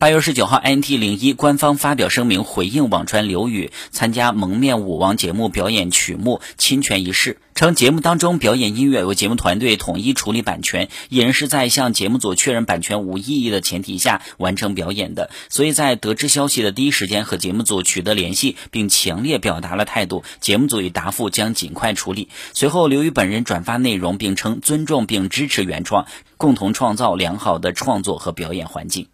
八月十九号，NT 零一官方发表声明回应网传刘宇参加《蒙面舞王》节目表演曲目侵权一事，称节目当中表演音乐由节目团队统一处理版权，艺人是在向节目组确认版权无异议的前提下完成表演的，所以在得知消息的第一时间和节目组取得联系，并强烈表达了态度，节目组已答复将尽快处理。随后，刘宇本人转发内容，并称尊重并支持原创，共同创造良好的创作和表演环境。